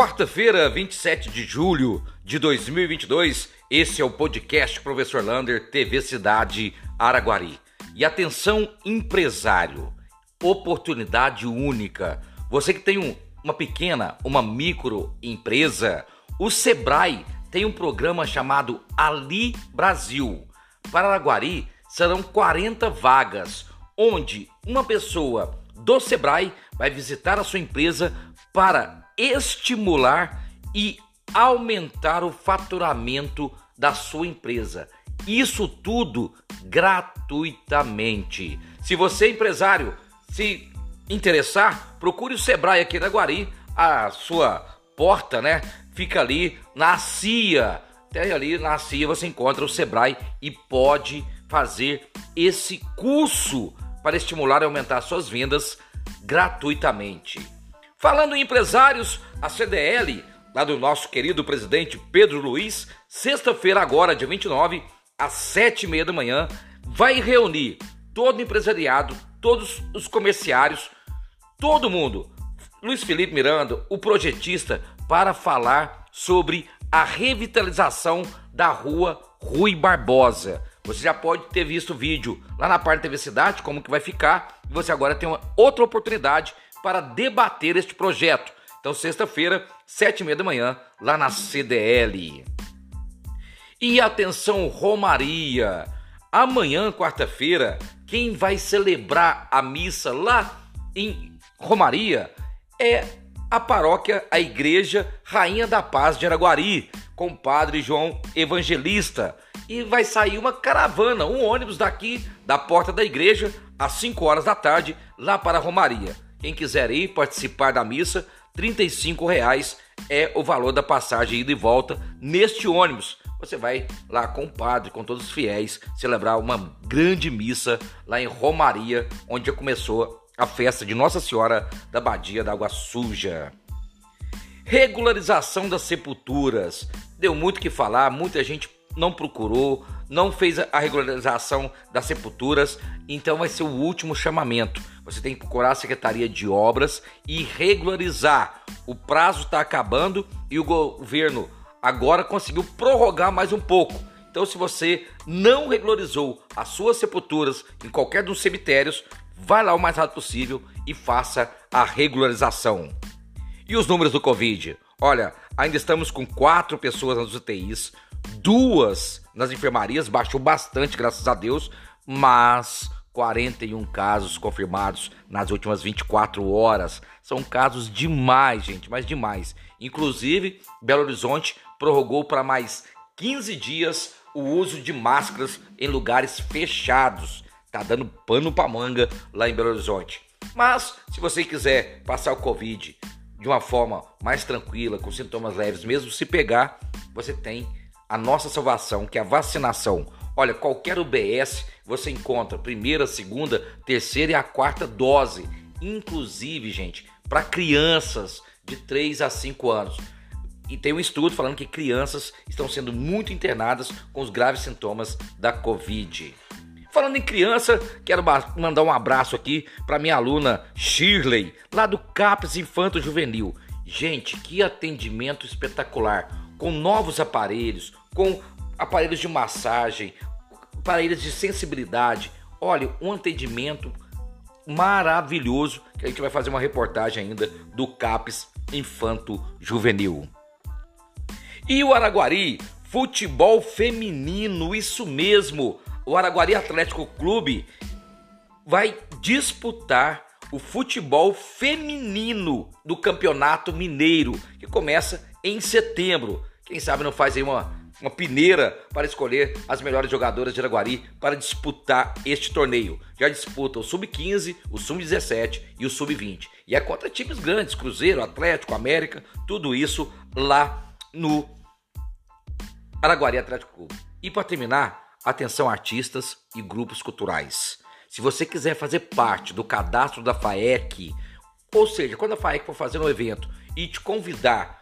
Quarta-feira, 27 de julho de 2022, esse é o podcast Professor Lander, TV Cidade Araguari. E atenção, empresário, oportunidade única. Você que tem um, uma pequena, uma micro empresa, o Sebrae tem um programa chamado Ali Brasil. Para Araguari serão 40 vagas, onde uma pessoa do Sebrae vai visitar a sua empresa para estimular e aumentar o faturamento da sua empresa. Isso tudo gratuitamente. Se você empresário se interessar, procure o Sebrae aqui na Guari. A sua porta, né, fica ali na CIA. Até ali na CIA você encontra o Sebrae e pode fazer esse curso para estimular e aumentar suas vendas gratuitamente. Falando em empresários, a CDL, lá do nosso querido presidente Pedro Luiz, sexta-feira agora, dia 29, às sete e meia da manhã, vai reunir todo o empresariado, todos os comerciários, todo mundo, Luiz Felipe Miranda, o projetista, para falar sobre a revitalização da rua Rui Barbosa. Você já pode ter visto o vídeo lá na parte da TV Cidade, como que vai ficar, e você agora tem uma outra oportunidade para debater este projeto. Então, sexta-feira, sete e meia da manhã, lá na CDL. E atenção, Romaria! Amanhã, quarta-feira, quem vai celebrar a missa lá em Romaria é a paróquia, a Igreja Rainha da Paz de Araguari, com o Padre João Evangelista. E vai sair uma caravana, um ônibus daqui da porta da igreja, às 5 horas da tarde, lá para Romaria. Quem quiser ir participar da missa, R$ reais é o valor da passagem ida e volta neste ônibus. Você vai lá com o padre, com todos os fiéis, celebrar uma grande missa lá em Romaria, onde já começou a festa de Nossa Senhora da Badia da Água Suja. Regularização das sepulturas. Deu muito que falar, muita gente não procurou, não fez a regularização das sepulturas, então vai ser o último chamamento. Você tem que procurar a Secretaria de Obras e regularizar. O prazo está acabando e o governo agora conseguiu prorrogar mais um pouco. Então, se você não regularizou as suas sepulturas em qualquer dos cemitérios, vai lá o mais rápido possível e faça a regularização. E os números do Covid? Olha, ainda estamos com quatro pessoas nas UTIs, duas nas enfermarias, baixou bastante, graças a Deus, mas 41 casos confirmados nas últimas 24 horas. São casos demais, gente, mas demais. Inclusive, Belo Horizonte prorrogou para mais 15 dias o uso de máscaras em lugares fechados. Tá dando pano para manga lá em Belo Horizonte. Mas se você quiser passar o Covid de uma forma mais tranquila, com sintomas leves, mesmo se pegar, você tem a nossa salvação, que é a vacinação. Olha, qualquer UBS você encontra primeira, segunda, terceira e a quarta dose, inclusive, gente, para crianças de 3 a 5 anos. E tem um estudo falando que crianças estão sendo muito internadas com os graves sintomas da Covid. Falando em criança, quero mandar um abraço aqui para minha aluna Shirley, lá do CAPES Infanto Juvenil. Gente, que atendimento espetacular! Com novos aparelhos, com aparelhos de massagem, aparelhos de sensibilidade. Olha, um atendimento maravilhoso que a gente vai fazer uma reportagem ainda do CAPES Infanto Juvenil. E o Araguari, futebol feminino, isso mesmo. O Araguari Atlético Clube vai disputar o futebol feminino do Campeonato Mineiro, que começa em setembro. Quem sabe não faz aí uma uma peneira para escolher as melhores jogadoras de Araguari para disputar este torneio. Já disputa o Sub-15, o Sub-17 e o Sub-20. E é contra times grandes, Cruzeiro, Atlético, América, tudo isso lá no Araguari Atlético Clube. E para terminar, atenção artistas e grupos culturais. Se você quiser fazer parte do cadastro da FAEC, ou seja, quando a FAEC for fazer um evento e te convidar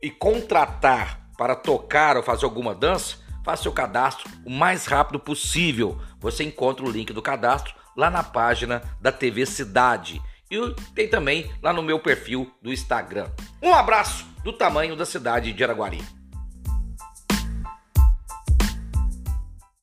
e contratar para tocar ou fazer alguma dança, faça seu cadastro o mais rápido possível. Você encontra o link do cadastro lá na página da TV Cidade. e tem também lá no meu perfil do Instagram. Um abraço do tamanho da cidade de Araguari.